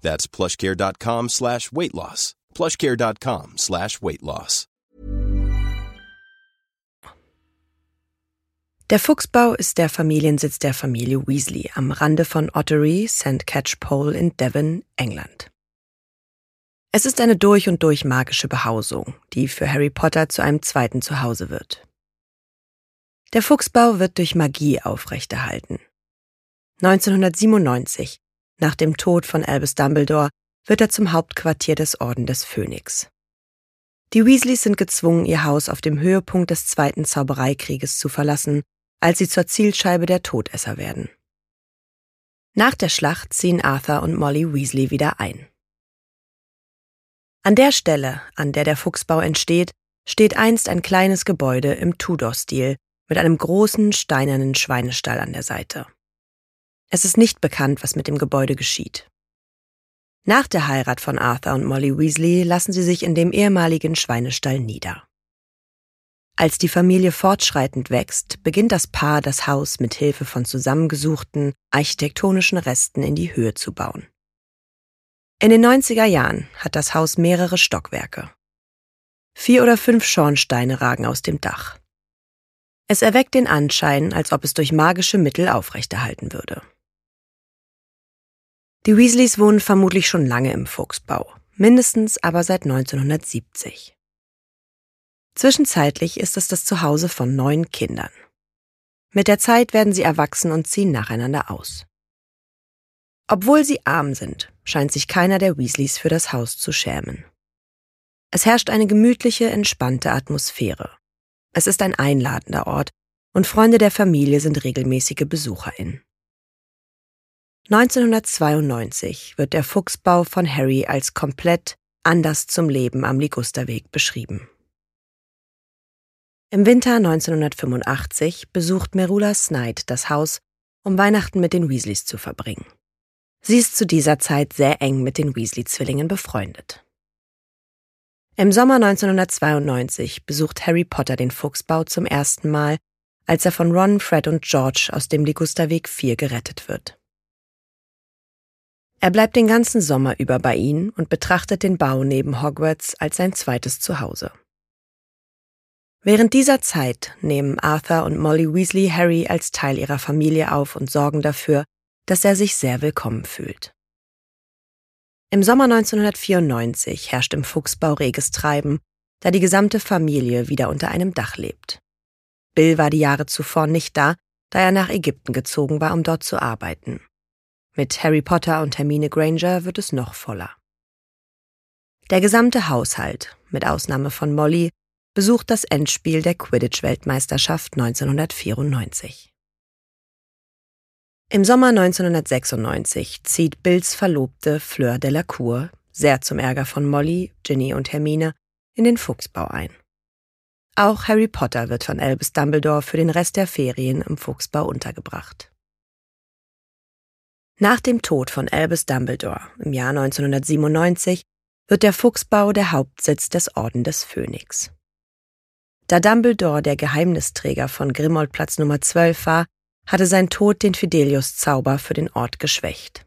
That's plushcare.com slash weight loss. plushcare.com slash weight loss. Der Fuchsbau ist der Familiensitz der Familie Weasley am Rande von Ottery, St. Catchpole in Devon, England. Es ist eine durch und durch magische Behausung, die für Harry Potter zu einem zweiten Zuhause wird. Der Fuchsbau wird durch Magie aufrechterhalten. 1997, nach dem Tod von Albus Dumbledore, wird er zum Hauptquartier des Orden des Phönix. Die Weasleys sind gezwungen, ihr Haus auf dem Höhepunkt des Zweiten Zaubereikrieges zu verlassen, als sie zur Zielscheibe der Todesser werden. Nach der Schlacht ziehen Arthur und Molly Weasley wieder ein. An der Stelle, an der der Fuchsbau entsteht, steht einst ein kleines Gebäude im Tudor-Stil mit einem großen steinernen Schweinestall an der Seite. Es ist nicht bekannt, was mit dem Gebäude geschieht. Nach der Heirat von Arthur und Molly Weasley lassen sie sich in dem ehemaligen Schweinestall nieder. Als die Familie fortschreitend wächst, beginnt das Paar das Haus mit Hilfe von zusammengesuchten architektonischen Resten in die Höhe zu bauen. In den 90er Jahren hat das Haus mehrere Stockwerke. Vier oder fünf Schornsteine ragen aus dem Dach. Es erweckt den Anschein, als ob es durch magische Mittel aufrechterhalten würde. Die Weasleys wohnen vermutlich schon lange im Fuchsbau, mindestens aber seit 1970. Zwischenzeitlich ist es das Zuhause von neun Kindern. Mit der Zeit werden sie erwachsen und ziehen nacheinander aus. Obwohl sie arm sind, scheint sich keiner der Weasleys für das Haus zu schämen. Es herrscht eine gemütliche, entspannte Atmosphäre. Es ist ein einladender Ort und Freunde der Familie sind regelmäßige BesucherInnen. 1992 wird der Fuchsbau von Harry als komplett anders zum Leben am Ligusterweg beschrieben. Im Winter 1985 besucht Merula Snyde das Haus, um Weihnachten mit den Weasleys zu verbringen. Sie ist zu dieser Zeit sehr eng mit den Weasley-Zwillingen befreundet. Im Sommer 1992 besucht Harry Potter den Fuchsbau zum ersten Mal, als er von Ron, Fred und George aus dem Ligusterweg 4 gerettet wird. Er bleibt den ganzen Sommer über bei ihnen und betrachtet den Bau neben Hogwarts als sein zweites Zuhause. Während dieser Zeit nehmen Arthur und Molly Weasley Harry als Teil ihrer Familie auf und sorgen dafür, dass er sich sehr willkommen fühlt. Im Sommer 1994 herrscht im Fuchsbau reges Treiben, da die gesamte Familie wieder unter einem Dach lebt. Bill war die Jahre zuvor nicht da, da er nach Ägypten gezogen war, um dort zu arbeiten. Mit Harry Potter und Hermine Granger wird es noch voller. Der gesamte Haushalt, mit Ausnahme von Molly, besucht das Endspiel der Quidditch-Weltmeisterschaft 1994. Im Sommer 1996 zieht Bills Verlobte Fleur Delacour, sehr zum Ärger von Molly, Ginny und Hermine, in den Fuchsbau ein. Auch Harry Potter wird von Albus Dumbledore für den Rest der Ferien im Fuchsbau untergebracht. Nach dem Tod von Albus Dumbledore im Jahr 1997 wird der Fuchsbau der Hauptsitz des Orden des Phönix. Da Dumbledore der Geheimnisträger von Grimoldplatz Nummer 12 war, hatte sein Tod den Fidelius-Zauber für den Ort geschwächt.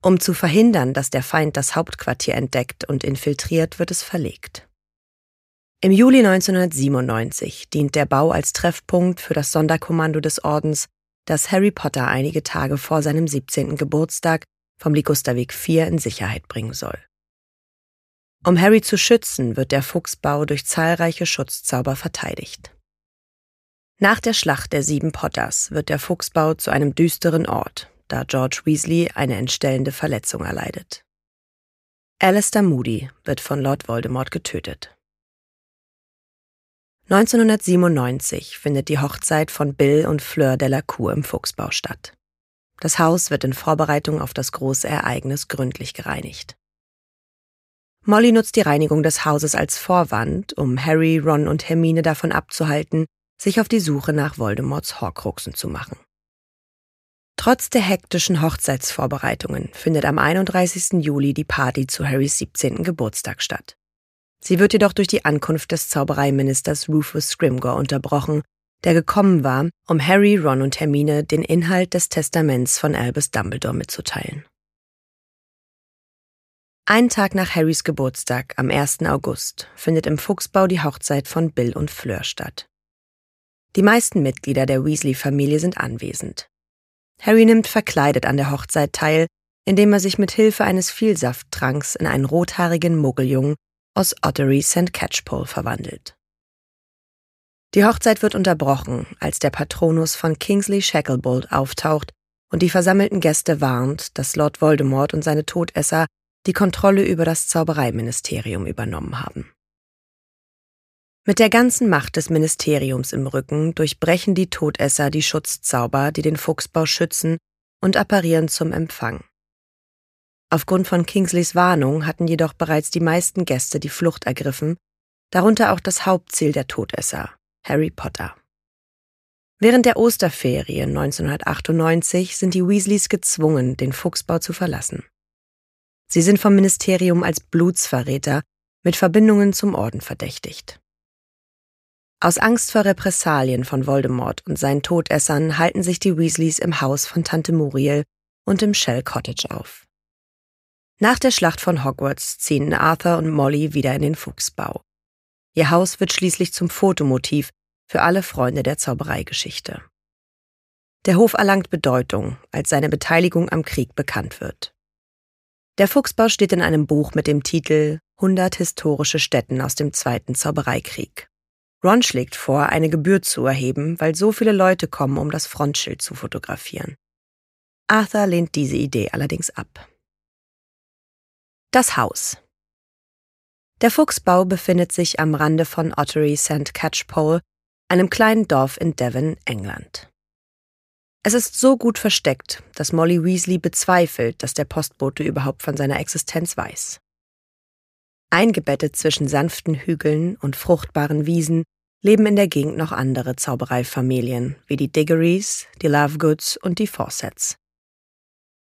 Um zu verhindern, dass der Feind das Hauptquartier entdeckt und infiltriert, wird es verlegt. Im Juli 1997 dient der Bau als Treffpunkt für das Sonderkommando des Ordens das Harry Potter einige Tage vor seinem 17. Geburtstag vom Ligusterweg 4 in Sicherheit bringen soll. Um Harry zu schützen, wird der Fuchsbau durch zahlreiche Schutzzauber verteidigt. Nach der Schlacht der sieben Potters wird der Fuchsbau zu einem düsteren Ort, da George Weasley eine entstellende Verletzung erleidet. Alistair Moody wird von Lord Voldemort getötet. 1997 findet die Hochzeit von Bill und Fleur Delacour im Fuchsbau statt. Das Haus wird in Vorbereitung auf das große Ereignis gründlich gereinigt. Molly nutzt die Reinigung des Hauses als Vorwand, um Harry, Ron und Hermine davon abzuhalten, sich auf die Suche nach Voldemorts Horcruxen zu machen. Trotz der hektischen Hochzeitsvorbereitungen findet am 31. Juli die Party zu Harrys 17. Geburtstag statt. Sie wird jedoch durch die Ankunft des Zaubereiministers Rufus Scrimgeour unterbrochen, der gekommen war, um Harry, Ron und Hermine den Inhalt des Testaments von Albus Dumbledore mitzuteilen. Einen Tag nach Harrys Geburtstag, am 1. August, findet im Fuchsbau die Hochzeit von Bill und Fleur statt. Die meisten Mitglieder der Weasley-Familie sind anwesend. Harry nimmt verkleidet an der Hochzeit teil, indem er sich mit Hilfe eines Vielsafttranks in einen rothaarigen Muggeljungen aus Ottery St. Catchpole verwandelt. Die Hochzeit wird unterbrochen, als der Patronus von Kingsley Shacklebolt auftaucht und die versammelten Gäste warnt, dass Lord Voldemort und seine Todesser die Kontrolle über das Zaubereiministerium übernommen haben. Mit der ganzen Macht des Ministeriums im Rücken durchbrechen die Todesser die Schutzzauber, die den Fuchsbau schützen, und apparieren zum Empfang. Aufgrund von Kingsleys Warnung hatten jedoch bereits die meisten Gäste die Flucht ergriffen, darunter auch das Hauptziel der Todesser, Harry Potter. Während der Osterferien 1998 sind die Weasleys gezwungen, den Fuchsbau zu verlassen. Sie sind vom Ministerium als Blutsverräter mit Verbindungen zum Orden verdächtigt. Aus Angst vor Repressalien von Voldemort und seinen Todessern halten sich die Weasleys im Haus von Tante Muriel und im Shell Cottage auf. Nach der Schlacht von Hogwarts ziehen Arthur und Molly wieder in den Fuchsbau. Ihr Haus wird schließlich zum Fotomotiv für alle Freunde der Zaubereigeschichte. Der Hof erlangt Bedeutung, als seine Beteiligung am Krieg bekannt wird. Der Fuchsbau steht in einem Buch mit dem Titel 100 historische Stätten aus dem Zweiten Zaubereikrieg. Ron schlägt vor, eine Gebühr zu erheben, weil so viele Leute kommen, um das Frontschild zu fotografieren. Arthur lehnt diese Idee allerdings ab. Das Haus. Der Fuchsbau befindet sich am Rande von Ottery St. Catchpole, einem kleinen Dorf in Devon, England. Es ist so gut versteckt, dass Molly Weasley bezweifelt, dass der Postbote überhaupt von seiner Existenz weiß. Eingebettet zwischen sanften Hügeln und fruchtbaren Wiesen leben in der Gegend noch andere Zaubereifamilien, wie die Diggories, die Lovegoods und die Fawcetts.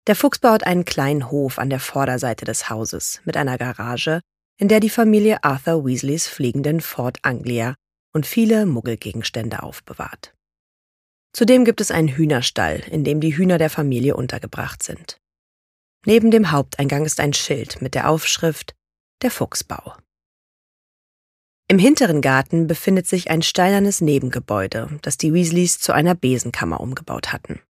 Der Fuchs baut einen kleinen Hof an der Vorderseite des Hauses mit einer Garage, in der die Familie Arthur Weasleys fliegenden Fort Anglia und viele Muggelgegenstände aufbewahrt. Zudem gibt es einen Hühnerstall, in dem die Hühner der Familie untergebracht sind. Neben dem Haupteingang ist ein Schild mit der Aufschrift Der Fuchsbau. Im hinteren Garten befindet sich ein steinernes Nebengebäude, das die Weasleys zu einer Besenkammer umgebaut hatten.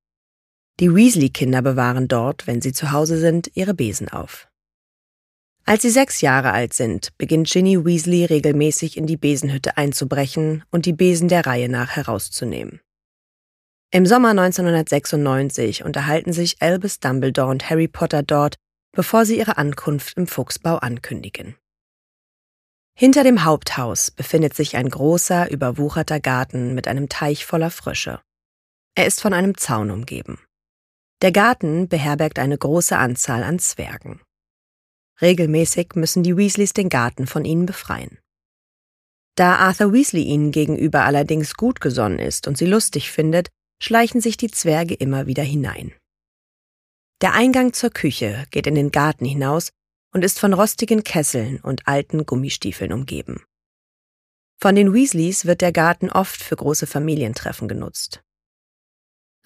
Die Weasley-Kinder bewahren dort, wenn sie zu Hause sind, ihre Besen auf. Als sie sechs Jahre alt sind, beginnt Ginny Weasley regelmäßig in die Besenhütte einzubrechen und die Besen der Reihe nach herauszunehmen. Im Sommer 1996 unterhalten sich Albus Dumbledore und Harry Potter dort, bevor sie ihre Ankunft im Fuchsbau ankündigen. Hinter dem Haupthaus befindet sich ein großer, überwucherter Garten mit einem Teich voller Frösche. Er ist von einem Zaun umgeben. Der Garten beherbergt eine große Anzahl an Zwergen. Regelmäßig müssen die Weasleys den Garten von ihnen befreien. Da Arthur Weasley ihnen gegenüber allerdings gut gesonnen ist und sie lustig findet, schleichen sich die Zwerge immer wieder hinein. Der Eingang zur Küche geht in den Garten hinaus und ist von rostigen Kesseln und alten Gummistiefeln umgeben. Von den Weasleys wird der Garten oft für große Familientreffen genutzt.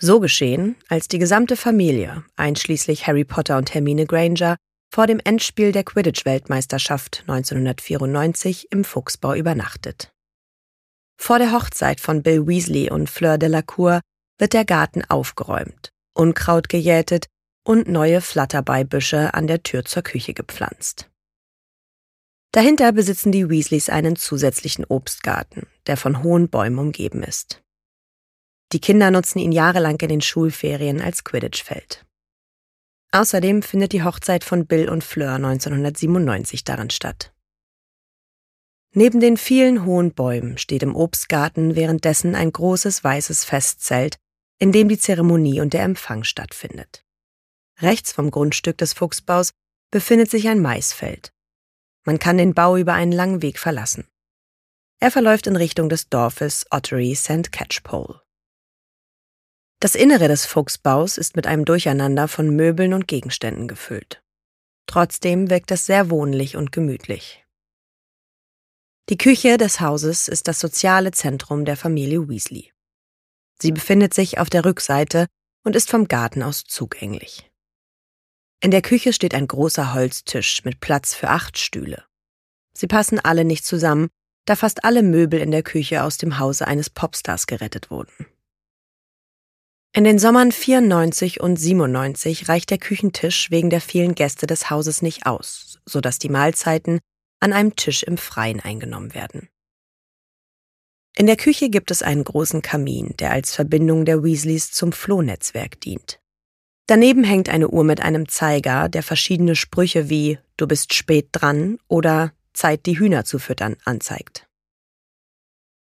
So geschehen, als die gesamte Familie, einschließlich Harry Potter und Hermine Granger, vor dem Endspiel der Quidditch-Weltmeisterschaft 1994 im Fuchsbau übernachtet. Vor der Hochzeit von Bill Weasley und Fleur de la Cour wird der Garten aufgeräumt, Unkraut gejätet und neue Flatterbeibüsche an der Tür zur Küche gepflanzt. Dahinter besitzen die Weasleys einen zusätzlichen Obstgarten, der von hohen Bäumen umgeben ist. Die Kinder nutzen ihn jahrelang in den Schulferien als Quidditch-Feld. Außerdem findet die Hochzeit von Bill und Fleur 1997 daran statt. Neben den vielen hohen Bäumen steht im Obstgarten währenddessen ein großes weißes Festzelt, in dem die Zeremonie und der Empfang stattfindet. Rechts vom Grundstück des Fuchsbaus befindet sich ein Maisfeld. Man kann den Bau über einen langen Weg verlassen. Er verläuft in Richtung des Dorfes Ottery St. Catchpole. Das Innere des Fuchsbaus ist mit einem Durcheinander von Möbeln und Gegenständen gefüllt. Trotzdem wirkt es sehr wohnlich und gemütlich. Die Küche des Hauses ist das soziale Zentrum der Familie Weasley. Sie befindet sich auf der Rückseite und ist vom Garten aus zugänglich. In der Küche steht ein großer Holztisch mit Platz für acht Stühle. Sie passen alle nicht zusammen, da fast alle Möbel in der Küche aus dem Hause eines Popstars gerettet wurden. In den Sommern 94 und 97 reicht der Küchentisch wegen der vielen Gäste des Hauses nicht aus, sodass die Mahlzeiten an einem Tisch im Freien eingenommen werden. In der Küche gibt es einen großen Kamin, der als Verbindung der Weasleys zum Flohnetzwerk dient. Daneben hängt eine Uhr mit einem Zeiger, der verschiedene Sprüche wie Du bist spät dran oder Zeit, die Hühner zu füttern anzeigt.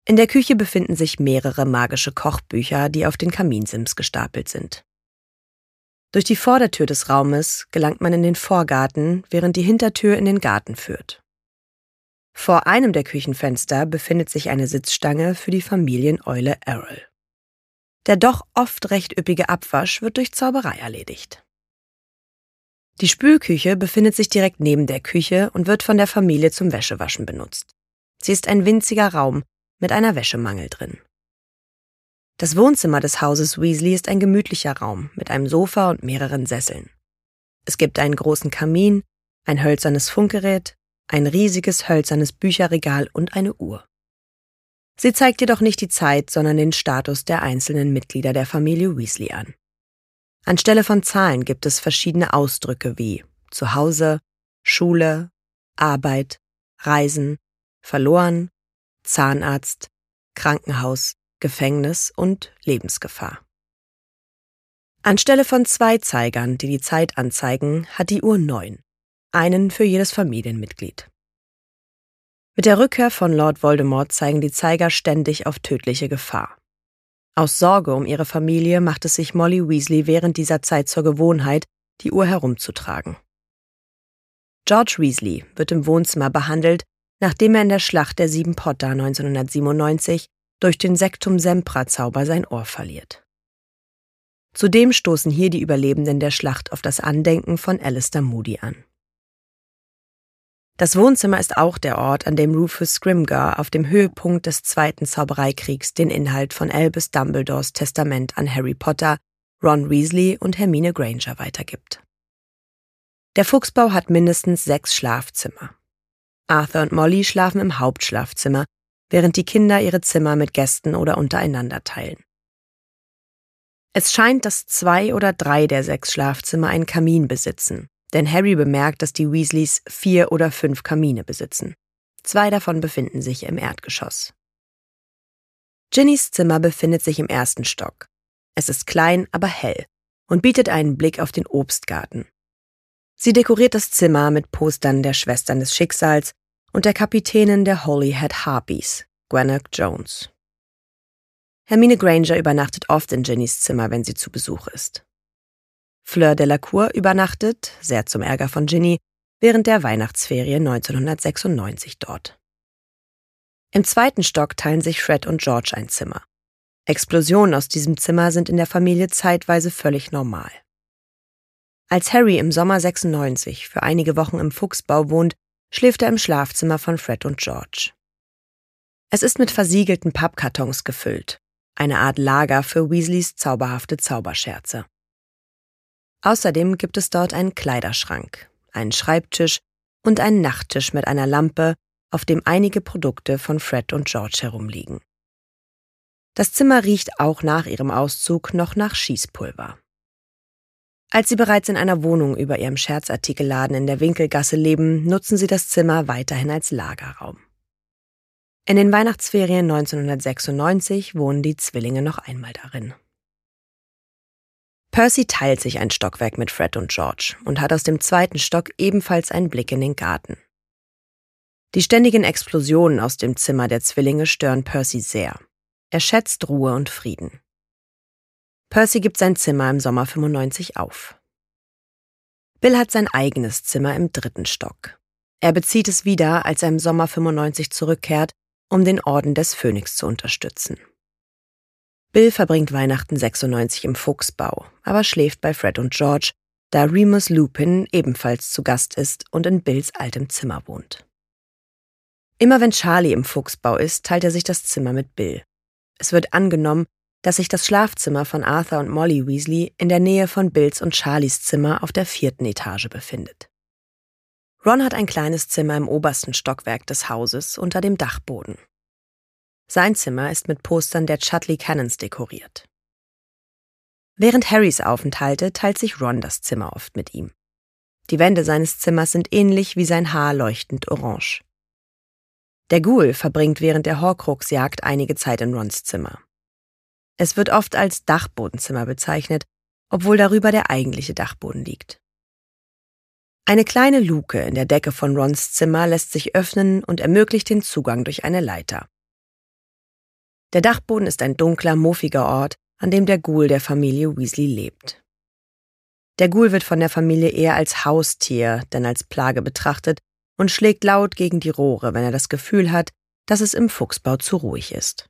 In der Küche befinden sich mehrere magische Kochbücher, die auf den Kaminsims gestapelt sind. Durch die Vordertür des Raumes gelangt man in den Vorgarten, während die Hintertür in den Garten führt. Vor einem der Küchenfenster befindet sich eine Sitzstange für die Familieneule Errol. Der doch oft recht üppige Abwasch wird durch Zauberei erledigt. Die Spülküche befindet sich direkt neben der Küche und wird von der Familie zum Wäschewaschen benutzt. Sie ist ein winziger Raum, mit einer Wäschemangel drin. Das Wohnzimmer des Hauses Weasley ist ein gemütlicher Raum mit einem Sofa und mehreren Sesseln. Es gibt einen großen Kamin, ein hölzernes Funkgerät, ein riesiges hölzernes Bücherregal und eine Uhr. Sie zeigt jedoch nicht die Zeit, sondern den Status der einzelnen Mitglieder der Familie Weasley an. Anstelle von Zahlen gibt es verschiedene Ausdrücke wie Zuhause, Schule, Arbeit, Reisen, verloren, Zahnarzt, Krankenhaus, Gefängnis und Lebensgefahr. Anstelle von zwei Zeigern, die die Zeit anzeigen, hat die Uhr neun, einen für jedes Familienmitglied. Mit der Rückkehr von Lord Voldemort zeigen die Zeiger ständig auf tödliche Gefahr. Aus Sorge um ihre Familie macht es sich Molly Weasley während dieser Zeit zur Gewohnheit, die Uhr herumzutragen. George Weasley wird im Wohnzimmer behandelt nachdem er in der Schlacht der Sieben Potter 1997 durch den Sektum Sempra Zauber sein Ohr verliert. Zudem stoßen hier die Überlebenden der Schlacht auf das Andenken von Alistair Moody an. Das Wohnzimmer ist auch der Ort, an dem Rufus Scrimgar auf dem Höhepunkt des Zweiten Zaubereikriegs den Inhalt von Albus Dumbledores Testament an Harry Potter, Ron Weasley und Hermine Granger weitergibt. Der Fuchsbau hat mindestens sechs Schlafzimmer. Arthur und Molly schlafen im Hauptschlafzimmer, während die Kinder ihre Zimmer mit Gästen oder untereinander teilen. Es scheint, dass zwei oder drei der sechs Schlafzimmer einen Kamin besitzen, denn Harry bemerkt, dass die Weasleys vier oder fünf Kamine besitzen. Zwei davon befinden sich im Erdgeschoss. Ginnys Zimmer befindet sich im ersten Stock. Es ist klein, aber hell und bietet einen Blick auf den Obstgarten. Sie dekoriert das Zimmer mit Postern der Schwestern des Schicksals und der Kapitänin der Holyhead Harpies, Gwennock Jones. Hermine Granger übernachtet oft in Jennys Zimmer, wenn sie zu Besuch ist. Fleur Delacour übernachtet, sehr zum Ärger von Ginny, während der Weihnachtsferien 1996 dort. Im zweiten Stock teilen sich Fred und George ein Zimmer. Explosionen aus diesem Zimmer sind in der Familie zeitweise völlig normal. Als Harry im Sommer 96 für einige Wochen im Fuchsbau wohnt, schläft er im Schlafzimmer von Fred und George. Es ist mit versiegelten Pappkartons gefüllt, eine Art Lager für Weasleys zauberhafte Zauberscherze. Außerdem gibt es dort einen Kleiderschrank, einen Schreibtisch und einen Nachttisch mit einer Lampe, auf dem einige Produkte von Fred und George herumliegen. Das Zimmer riecht auch nach ihrem Auszug noch nach Schießpulver. Als sie bereits in einer Wohnung über ihrem Scherzartikelladen in der Winkelgasse leben, nutzen sie das Zimmer weiterhin als Lagerraum. In den Weihnachtsferien 1996 wohnen die Zwillinge noch einmal darin. Percy teilt sich ein Stockwerk mit Fred und George und hat aus dem zweiten Stock ebenfalls einen Blick in den Garten. Die ständigen Explosionen aus dem Zimmer der Zwillinge stören Percy sehr. Er schätzt Ruhe und Frieden. Percy gibt sein Zimmer im Sommer 95 auf. Bill hat sein eigenes Zimmer im dritten Stock. Er bezieht es wieder, als er im Sommer 95 zurückkehrt, um den Orden des Phönix zu unterstützen. Bill verbringt Weihnachten 96 im Fuchsbau, aber schläft bei Fred und George, da Remus Lupin ebenfalls zu Gast ist und in Bills altem Zimmer wohnt. Immer wenn Charlie im Fuchsbau ist, teilt er sich das Zimmer mit Bill. Es wird angenommen, dass sich das Schlafzimmer von Arthur und Molly Weasley in der Nähe von Bills und Charlies Zimmer auf der vierten Etage befindet. Ron hat ein kleines Zimmer im obersten Stockwerk des Hauses unter dem Dachboden. Sein Zimmer ist mit Postern der Chutley Cannons dekoriert. Während Harrys Aufenthalte teilt sich Ron das Zimmer oft mit ihm. Die Wände seines Zimmers sind ähnlich wie sein Haar leuchtend orange. Der Ghoul verbringt während der Horcrux-Jagd einige Zeit in Rons Zimmer. Es wird oft als Dachbodenzimmer bezeichnet, obwohl darüber der eigentliche Dachboden liegt. Eine kleine Luke in der Decke von Rons Zimmer lässt sich öffnen und ermöglicht den Zugang durch eine Leiter. Der Dachboden ist ein dunkler, muffiger Ort, an dem der Ghoul der Familie Weasley lebt. Der Ghoul wird von der Familie eher als Haustier denn als Plage betrachtet und schlägt laut gegen die Rohre, wenn er das Gefühl hat, dass es im Fuchsbau zu ruhig ist.